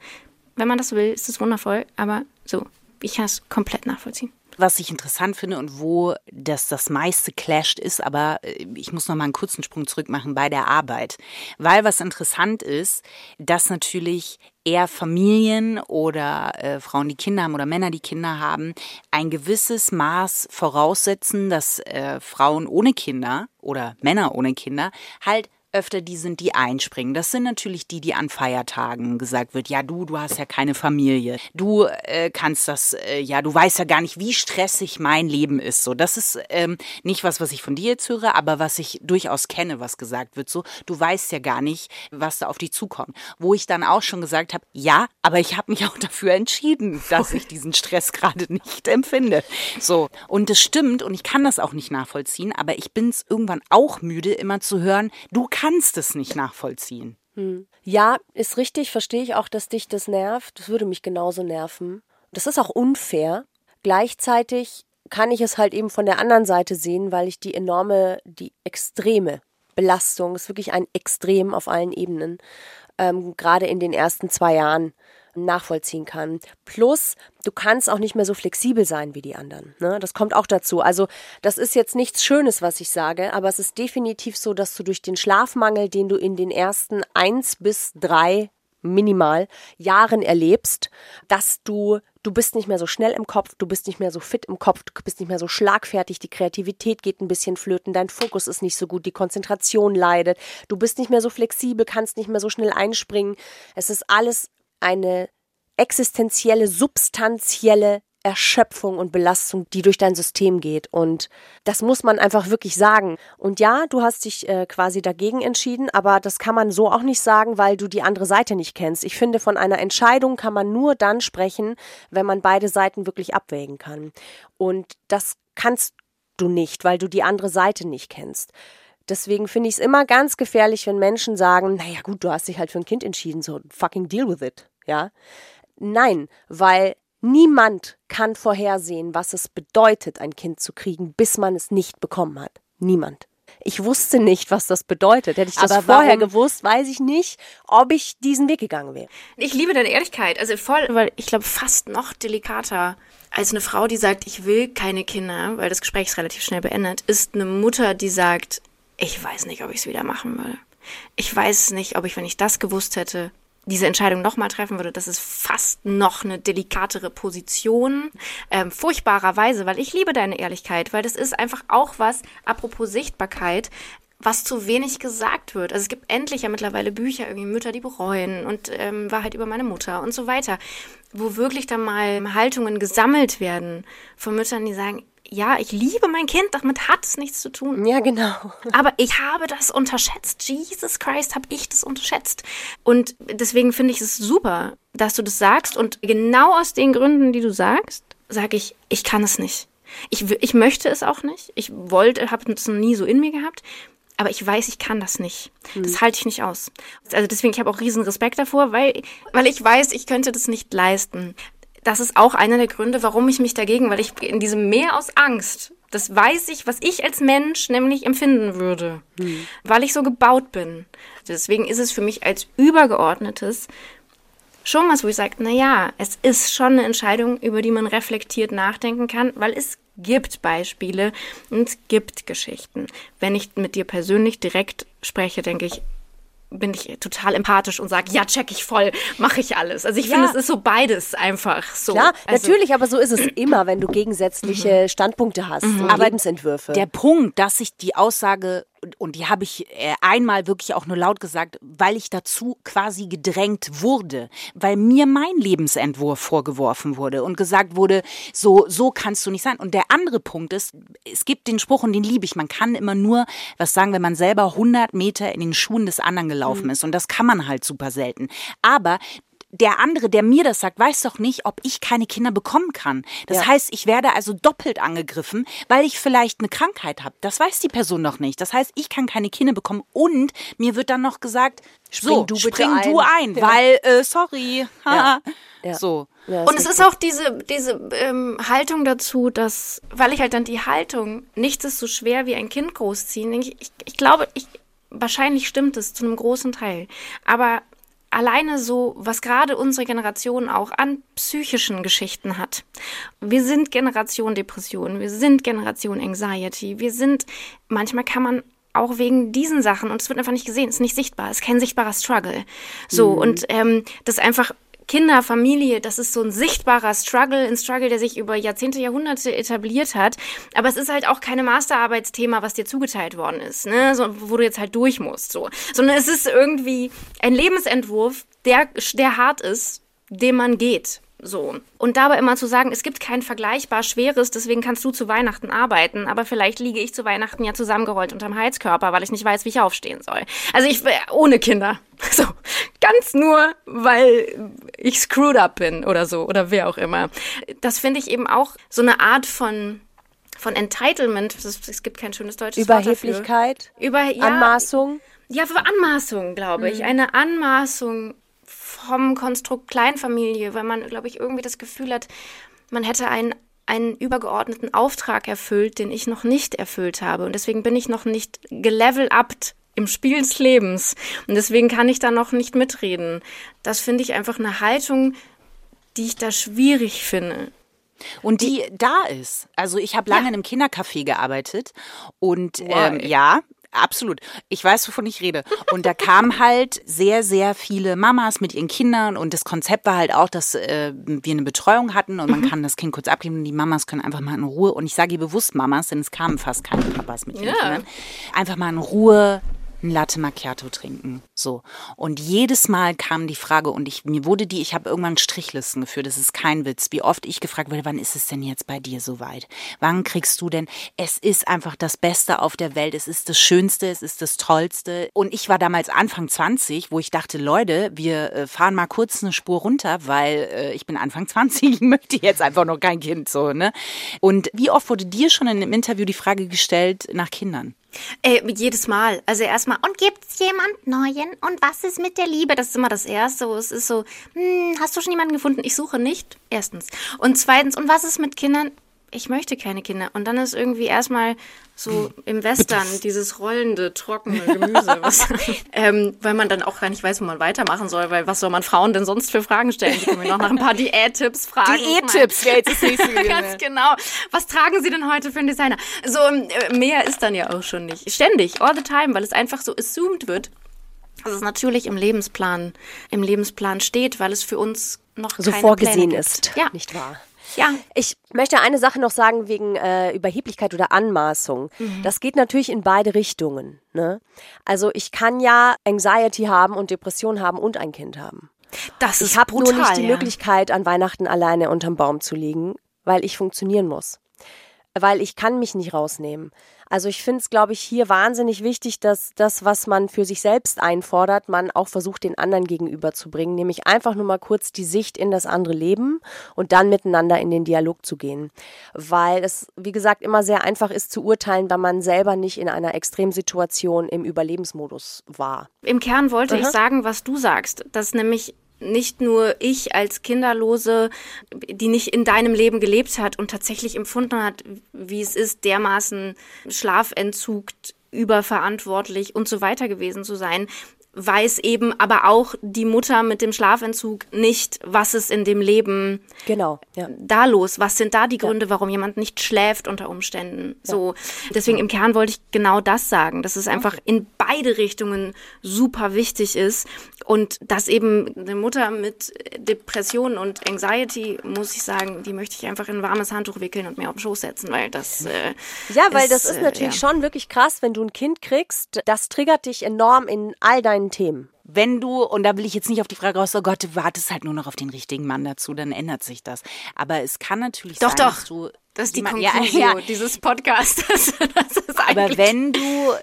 Wenn man das will, ist es wundervoll. Aber so, ich kann es komplett nachvollziehen. Was ich interessant finde und wo das das meiste clasht ist, aber äh, ich muss noch mal einen kurzen Sprung zurück machen bei der Arbeit. Weil was interessant ist, dass natürlich eher Familien oder äh, Frauen, die Kinder haben oder Männer, die Kinder haben, ein gewisses Maß voraussetzen, dass äh, Frauen ohne Kinder oder Männer ohne Kinder halt öfter die sind, die einspringen. Das sind natürlich die, die an Feiertagen gesagt wird, ja du, du hast ja keine Familie, du äh, kannst das, äh, ja du weißt ja gar nicht, wie stressig mein Leben ist. So, das ist ähm, nicht was, was ich von dir jetzt höre, aber was ich durchaus kenne, was gesagt wird. So, du weißt ja gar nicht, was da auf dich zukommt. Wo ich dann auch schon gesagt habe, ja, aber ich habe mich auch dafür entschieden, dass ich diesen Stress gerade nicht empfinde. So und das stimmt und ich kann das auch nicht nachvollziehen, aber ich bin es irgendwann auch müde, immer zu hören, du kannst es nicht nachvollziehen. Ja, ist richtig, verstehe ich auch, dass dich das nervt. Das würde mich genauso nerven. Das ist auch unfair. Gleichzeitig kann ich es halt eben von der anderen Seite sehen, weil ich die enorme, die extreme Belastung, ist wirklich ein Extrem auf allen Ebenen, ähm, gerade in den ersten zwei Jahren nachvollziehen kann. Plus, du kannst auch nicht mehr so flexibel sein wie die anderen. Ne? Das kommt auch dazu. Also, das ist jetzt nichts Schönes, was ich sage, aber es ist definitiv so, dass du durch den Schlafmangel, den du in den ersten eins bis drei minimal Jahren erlebst, dass du du bist nicht mehr so schnell im Kopf, du bist nicht mehr so fit im Kopf, du bist nicht mehr so schlagfertig, die Kreativität geht ein bisschen flöten, dein Fokus ist nicht so gut, die Konzentration leidet, du bist nicht mehr so flexibel, kannst nicht mehr so schnell einspringen. Es ist alles eine existenzielle, substanzielle Erschöpfung und Belastung, die durch dein System geht. Und das muss man einfach wirklich sagen. Und ja, du hast dich äh, quasi dagegen entschieden, aber das kann man so auch nicht sagen, weil du die andere Seite nicht kennst. Ich finde, von einer Entscheidung kann man nur dann sprechen, wenn man beide Seiten wirklich abwägen kann. Und das kannst du nicht, weil du die andere Seite nicht kennst. Deswegen finde ich es immer ganz gefährlich, wenn Menschen sagen, naja gut, du hast dich halt für ein Kind entschieden, so fucking deal with it. Ja. Nein, weil niemand kann vorhersehen, was es bedeutet, ein Kind zu kriegen, bis man es nicht bekommen hat. Niemand. Ich wusste nicht, was das bedeutet. Hätte ich das Aber vorher gewusst, weiß ich nicht, ob ich diesen Weg gegangen wäre. Ich liebe deine Ehrlichkeit, also voll, weil ich glaube fast noch delikater als eine Frau, die sagt, ich will keine Kinder, weil das Gespräch ist relativ schnell beendet, ist eine Mutter, die sagt, ich weiß nicht, ob ich es wieder machen würde. Ich weiß nicht, ob ich, wenn ich das gewusst hätte, diese Entscheidung nochmal treffen würde, das ist fast noch eine delikatere Position, ähm, furchtbarerweise, weil ich liebe deine Ehrlichkeit, weil das ist einfach auch was, apropos Sichtbarkeit, was zu wenig gesagt wird. Also es gibt endlich ja mittlerweile Bücher, irgendwie Mütter, die bereuen und ähm, Wahrheit über meine Mutter und so weiter, wo wirklich dann mal Haltungen gesammelt werden von Müttern, die sagen, ja, ich liebe mein Kind, damit hat es nichts zu tun. Ja, genau. Aber ich habe das unterschätzt. Jesus Christ, habe ich das unterschätzt. Und deswegen finde ich es super, dass du das sagst. Und genau aus den Gründen, die du sagst, sage ich, ich kann es nicht. Ich, ich möchte es auch nicht. Ich wollte, habe es nie so in mir gehabt. aber ich weiß, ich kann das nicht. Das halte ich nicht aus. Also deswegen, ich habe auch riesen Respekt davor, weil, weil ich weiß, ich könnte das nicht leisten. Das ist auch einer der Gründe, warum ich mich dagegen, weil ich in diesem Meer aus Angst, das weiß ich, was ich als Mensch nämlich empfinden würde, weil ich so gebaut bin. Deswegen ist es für mich als übergeordnetes schon was, wo ich sage, na ja, es ist schon eine Entscheidung, über die man reflektiert nachdenken kann, weil es gibt Beispiele und es gibt Geschichten. Wenn ich mit dir persönlich direkt spreche, denke ich, bin ich total empathisch und sage, ja, check ich voll, mache ich alles. Also ich Ja. finde, es ist so beides einfach so. Klar, also, natürlich, aber so ist es immer, wenn du gegensätzliche Standpunkte hast und Lebensentwürfe. Der Punkt, dass ich die Aussage, und die habe ich äh, einmal wirklich auch nur laut gesagt, weil ich dazu quasi gedrängt wurde, weil mir mein Lebensentwurf vorgeworfen wurde und gesagt wurde, so, so kannst du nicht sein. Und der andere Punkt ist, es gibt den Spruch und den liebe ich, man kann immer nur was sagen, wenn man selber 100 Meter in den Schuhen des anderen gelaufen ist. Und das kann man halt super selten. Aber der andere, der mir das sagt, weiß doch nicht, ob ich keine Kinder bekommen kann. Das Ja. heißt, ich werde also doppelt angegriffen, weil ich vielleicht eine Krankheit habe. Das weiß die Person noch nicht. Das heißt, ich kann keine Kinder bekommen und mir wird dann noch gesagt, Spring so, du bitte spring du ein. ein, weil, äh, sorry. Ja. Ja. So. Ja, Und es ist auch diese, diese ähm, Haltung dazu, dass, weil ich halt dann die Haltung, nichts ist so schwer wie ein Kind großziehen, denke ich, ich, ich glaube, ich, wahrscheinlich stimmt es zu einem großen Teil. Aber alleine so, was gerade unsere Generation auch an psychischen Geschichten hat. Wir sind Generation Depression, wir sind Generation Anxiety, wir sind, manchmal kann man auch wegen diesen Sachen, und es wird einfach nicht gesehen, es ist nicht sichtbar, es ist kein sichtbarer Struggle. So, und ähm, das einfach Kinder, Familie, das ist so ein sichtbarer Struggle, ein Struggle, der sich über Jahrzehnte, Jahrhunderte etabliert hat. Aber es ist halt auch keine Masterarbeitsthema, was dir zugeteilt worden ist, ne? so, wo du jetzt halt durch musst, so. Sondern es ist irgendwie ein Lebensentwurf, der, der hart ist, den man geht. So. Und dabei immer zu sagen, es gibt kein vergleichbar Schweres, deswegen kannst du zu Weihnachten arbeiten, aber vielleicht liege ich zu Weihnachten ja zusammengerollt unterm Heizkörper, weil ich nicht weiß, wie ich aufstehen soll. Also ich, ohne Kinder. So. Ganz nur, weil ich screwed up bin oder so, oder wer auch immer. Das finde ich eben auch so eine Art von, von Entitlement. Es, gibt kein schönes deutsches Wort dafür. Überheblichkeit, Über, ja, Anmaßung. ja, für Anmaßung, glaube ich. Eine Anmaßung vom Konstrukt Kleinfamilie, weil man, glaube ich, irgendwie das Gefühl hat, man hätte einen, einen übergeordneten Auftrag erfüllt, den ich noch nicht erfüllt habe. Und deswegen bin ich noch nicht gelevel upt im Spiel des Lebens. Und deswegen kann ich da noch nicht mitreden. Das finde ich einfach eine Haltung, die ich da schwierig finde. Und die da ist. Also ich habe lange Ja. in einem Kindercafé gearbeitet und ähm, ja, absolut. Ich weiß, wovon ich rede. Und da kamen halt sehr, sehr viele Mamas mit ihren Kindern und das Konzept war halt auch, dass äh, wir eine Betreuung hatten und man kann das Kind kurz abgeben und die Mamas können einfach mal in Ruhe und ich sage ihr bewusst Mamas, denn es kamen fast keine Papas mit ihren Ja. Kindern, einfach mal in Ruhe ein Latte Macchiato trinken. So. Und jedes Mal kam die Frage, und ich, mir wurde die, ich habe irgendwann Strichlisten geführt, das ist kein Witz, wie oft ich gefragt wurde, wann ist es denn jetzt bei dir soweit? Wann kriegst du denn? Es ist einfach das Beste auf der Welt, es ist das Schönste, es ist das Tollste. Und ich war damals Anfang 20, wo ich dachte, Leute, wir äh, fahren mal kurz eine Spur runter, weil äh, ich bin Anfang 20, ich möchte jetzt einfach noch kein Kind, so, ne? Und wie oft wurde dir schon in einem Interview die Frage gestellt nach Kindern? Äh, jedes Mal. Also erstmal, und gibt's jemand Neuen? Und was ist mit der Liebe? Das ist immer das Erste. Es ist so, hm, hast du schon jemanden gefunden? Ich suche nicht. Erstens. Und zweitens, und was ist mit Kindern? Ich möchte keine Kinder. Und dann ist irgendwie erstmal so im Western dieses rollende, trockene Gemüse. Was, ähm, weil man dann auch gar nicht weiß, wo man weitermachen soll, weil was soll man Frauen denn sonst für Fragen stellen? Die können mir noch nach ein paar Diät-Tipps fragen. Diät-Tipps wäre jetzt das nächste gewesen. Ganz genau. Was tragen Sie denn heute für einen Designer? So, äh, mehr ist dann ja auch schon nicht. Ständig, all the time, weil es einfach so assumed wird, dass es natürlich im Lebensplan, im Lebensplan steht, weil es für uns noch so vorgesehen ist. Ja, Nicht wahr? Ja. Ich möchte eine Sache noch sagen wegen äh, Überheblichkeit oder Anmaßung. Mhm. Das geht natürlich in beide Richtungen. Ne? Also ich kann ja Anxiety haben und Depression haben und ein Kind haben. Das ist Ich habe nur nicht die ja. Möglichkeit, an Weihnachten alleine unterm Baum zu liegen, weil ich funktionieren muss. weil ich kann mich nicht rausnehmen. Also ich finde es, glaube ich, hier wahnsinnig wichtig, dass das, was man für sich selbst einfordert, man auch versucht, den anderen gegenüberzubringen, nämlich einfach nur mal kurz die Sicht in das andere Leben und dann miteinander in den Dialog zu gehen. Weil es, wie gesagt, immer sehr einfach ist zu urteilen, weil man selber nicht in einer Extremsituation im Überlebensmodus war. Im Kern wollte ich sagen, was du sagst, dass nämlich nicht nur ich als Kinderlose, die nicht in deinem Leben gelebt hat und tatsächlich empfunden hat, wie es ist, dermaßen Schlafentzug überverantwortlich und so weiter gewesen zu sein, weiß eben aber auch die Mutter mit dem Schlafentzug nicht, was ist in dem Leben genau, ja. da los, was sind da die Gründe, ja. warum jemand nicht schläft unter Umständen. Ja. So, deswegen im Kern wollte ich genau das sagen, dass es einfach in beide Richtungen super wichtig ist und dass eben eine Mutter mit Depressionen und Anxiety, muss ich sagen, die möchte ich einfach in ein warmes Handtuch wickeln und mir auf den Schoß setzen, weil das äh, ja, weil ist, das ist natürlich äh, schon wirklich krass, wenn du ein Kind kriegst, das triggert dich enorm in all deinen deinen Themen. Wenn du, und da will ich jetzt nicht auf die Frage raus, oh Gott, du wartest halt nur noch auf den richtigen Mann dazu, dann ändert sich das. Aber es kann natürlich doch, sein, doch. dass du. Das ist die Konklusion ja, ja. dieses Podcasts. Das ist Aber wenn du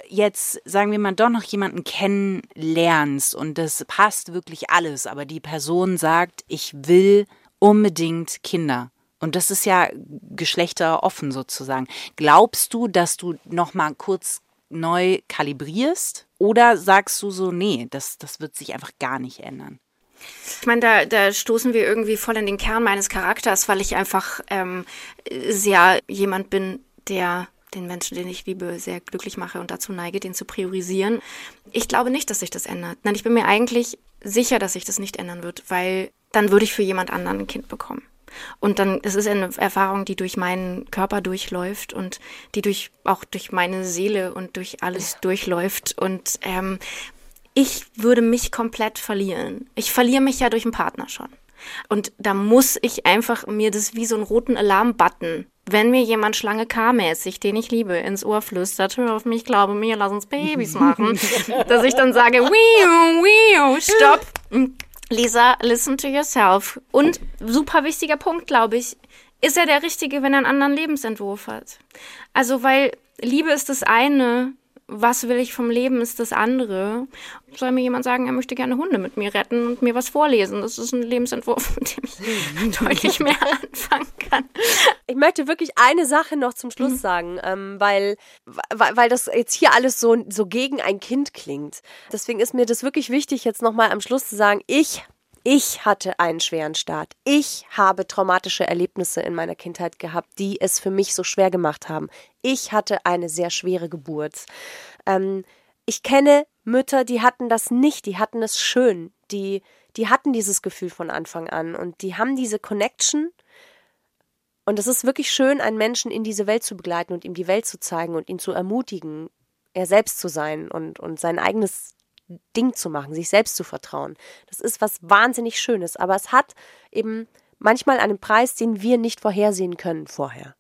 jetzt, sagen wir mal, doch noch jemanden kennenlernst und das passt wirklich alles, aber die Person sagt, ich will unbedingt Kinder. Und das ist ja geschlechteroffen sozusagen. Glaubst du, dass du noch mal kurz neu kalibrierst? Oder sagst du so, nee, das, das wird sich einfach gar nicht ändern? Ich meine, da, da stoßen wir irgendwie voll in den Kern meines Charakters, weil ich einfach ähm, sehr jemand bin, der den Menschen, den ich liebe, sehr glücklich mache und dazu neige, den zu priorisieren. Ich glaube nicht, dass sich das ändert. Nein, ich bin mir eigentlich sicher, dass sich das nicht ändern wird, weil dann würde ich für jemand anderen ein Kind bekommen. Und dann, es ist eine Erfahrung, die durch meinen Körper durchläuft und die durch, auch durch meine Seele und durch alles ja. durchläuft. Und ähm, ich würde mich komplett verlieren. Ich verliere mich ja durch einen Partner schon. Und da muss ich einfach mir das wie so einen roten Alarm-Button, wenn mir jemand Schlange K-mäßig, den ich liebe, ins Ohr flüstert, hör auf mich, glaube mir, lass uns Babys machen, dass ich dann sage, wiu, wiu, stopp, Lisa, listen to yourself. Und super wichtiger Punkt, glaube ich, ist er der Richtige, wenn er einen anderen Lebensentwurf hat? Also, weil Liebe ist das eine, was will ich vom Leben ist das andere. Soll mir jemand sagen, er möchte gerne Hunde mit mir retten und mir was vorlesen? Das ist ein Lebensentwurf, mit dem ich deutlich mehr anfangen kann. Ich möchte wirklich eine Sache noch zum Schluss mhm. sagen, ähm, weil, weil, weil das jetzt hier alles so, so gegen ein Kind klingt. Deswegen ist mir das wirklich wichtig, jetzt nochmal am Schluss zu sagen, ich ich hatte einen schweren Start. Ich habe traumatische Erlebnisse in meiner Kindheit gehabt, die es für mich so schwer gemacht haben. Ich hatte eine sehr schwere Geburt. Ähm, ich kenne Mütter, die hatten das nicht, die hatten es schön, die, die hatten dieses Gefühl von Anfang an und die haben diese Connection. Und es ist wirklich schön, einen Menschen in diese Welt zu begleiten und ihm die Welt zu zeigen und ihn zu ermutigen, er selbst zu sein und, und sein eigenes Ding zu machen, sich selbst zu vertrauen. Das ist was wahnsinnig Schönes, aber es hat eben manchmal einen Preis, den wir nicht vorhersehen können vorher.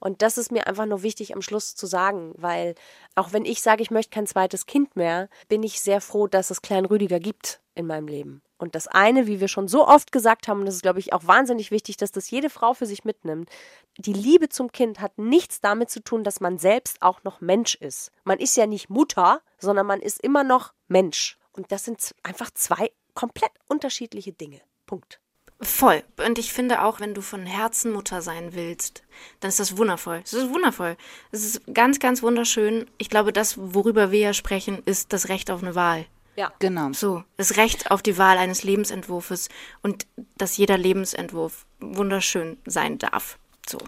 Und das ist mir einfach nur wichtig am Schluss zu sagen, weil auch wenn ich sage, ich möchte kein zweites Kind mehr, bin ich sehr froh, dass es Klein Rüdiger gibt in meinem Leben. Und das eine, wie wir schon so oft gesagt haben, und das ist, glaube ich, auch wahnsinnig wichtig, dass das jede Frau für sich mitnimmt, die Liebe zum Kind hat nichts damit zu tun, dass man selbst auch noch Mensch ist. Man ist ja nicht Mutter, sondern man ist immer noch Mensch. Und das sind einfach zwei komplett unterschiedliche Dinge. Punkt. Voll. Und ich finde auch, wenn du von Herzen Mutter sein willst, dann ist das wundervoll. Es ist wundervoll. Es ist ganz, ganz wunderschön. Ich glaube, das, worüber wir ja sprechen, ist das Recht auf eine Wahl. Ja, genau. So, das Recht auf die Wahl eines Lebensentwurfs und dass jeder Lebensentwurf wunderschön sein darf. So.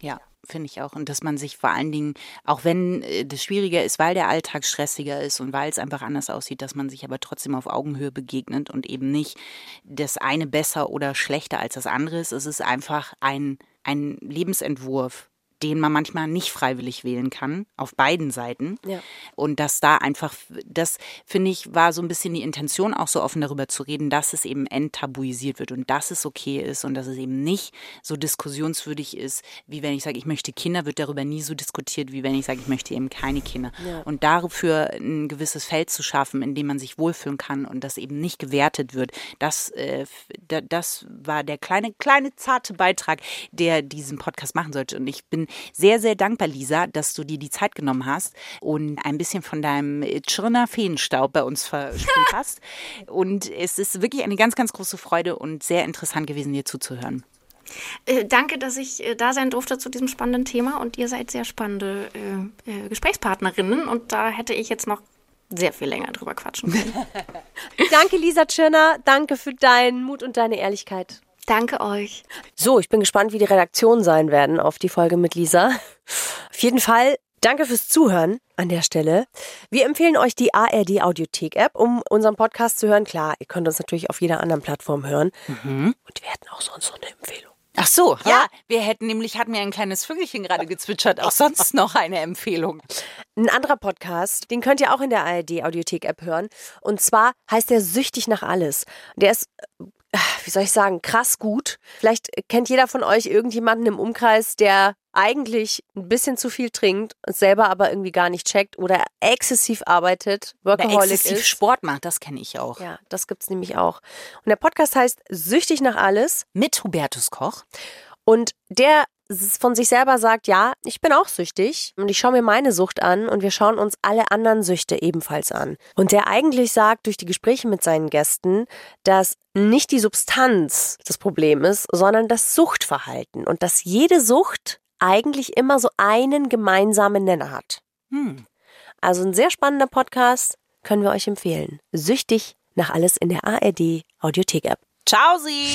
Ja, finde ich auch. Und dass man sich vor allen Dingen, auch wenn äh, das schwieriger ist, weil der Alltag stressiger ist und weil es einfach anders aussieht, dass man sich aber trotzdem auf Augenhöhe begegnet und eben nicht das eine besser oder schlechter als das andere ist. Es ist einfach ein, ein Lebensentwurf, den man manchmal nicht freiwillig wählen kann, auf beiden Seiten. Ja. Und dass da einfach, das finde ich, war so ein bisschen die Intention, auch so offen darüber zu reden, dass es eben enttabuisiert wird und dass es okay ist und dass es eben nicht so diskussionswürdig ist, wie wenn ich sage, ich möchte Kinder, wird darüber nie so diskutiert, wie wenn ich sage, ich möchte eben keine Kinder. Ja. Und dafür ein gewisses Feld zu schaffen, in dem man sich wohlfühlen kann und das eben nicht gewertet wird, das, äh, das war der kleine, kleine, zarte Beitrag, der diesen Podcast machen sollte. Und ich bin bin sehr, sehr dankbar, Lisa, dass du dir die Zeit genommen hast und ein bisschen von deinem Tschirner Feenstaub bei uns verspült hast. Und es ist wirklich eine ganz, ganz große Freude und sehr interessant gewesen, dir zuzuhören. Äh, danke, dass ich äh, da sein durfte zu diesem spannenden Thema und ihr seid sehr spannende äh, äh Gesprächspartnerinnen und da hätte ich jetzt noch sehr viel länger drüber quatschen können. danke, Lisa Tschirner. Danke für deinen Mut und deine Ehrlichkeit. Danke euch. So, ich bin gespannt, wie die Redaktionen sein werden auf die Folge mit Lisa. Auf jeden Fall Danke fürs Zuhören an der Stelle. Wir empfehlen euch die ARD Audiothek App, um unseren Podcast zu hören. Klar, ihr könnt uns natürlich auf jeder anderen Plattform hören. Mhm. Und wir hätten auch sonst noch eine Empfehlung. Ach so, ja. ja. Wir hätten nämlich, hat mir ein kleines Vögelchen gerade gezwitschert, auch sonst noch eine Empfehlung. Ein anderer Podcast, den könnt ihr auch in der ARD Audiothek App hören. Und zwar heißt der Süchtig nach alles. Der ist äh, wie soll ich sagen, krass gut. Vielleicht kennt jeder von euch irgendjemanden im Umkreis, der eigentlich ein bisschen zu viel trinkt, selber aber irgendwie gar nicht checkt oder exzessiv arbeitet, Workaholic oder exzessiv ist. Sport macht, das kenne ich auch. Ja, das gibt's nämlich auch. Und der Podcast heißt Süchtig nach alles mit Hubertus Koch. Und der von sich selber sagt, ja, ich bin auch süchtig und ich schaue mir meine Sucht an und wir schauen uns alle anderen Süchte ebenfalls an. Und der eigentlich sagt durch die Gespräche mit seinen Gästen, dass nicht die Substanz das Problem ist, sondern das Suchtverhalten und dass jede Sucht eigentlich immer so einen gemeinsamen Nenner hat. Hm. Also ein sehr spannender Podcast, können wir euch empfehlen. Süchtig nach alles in der ARD Audiothek App. Ciao Sie!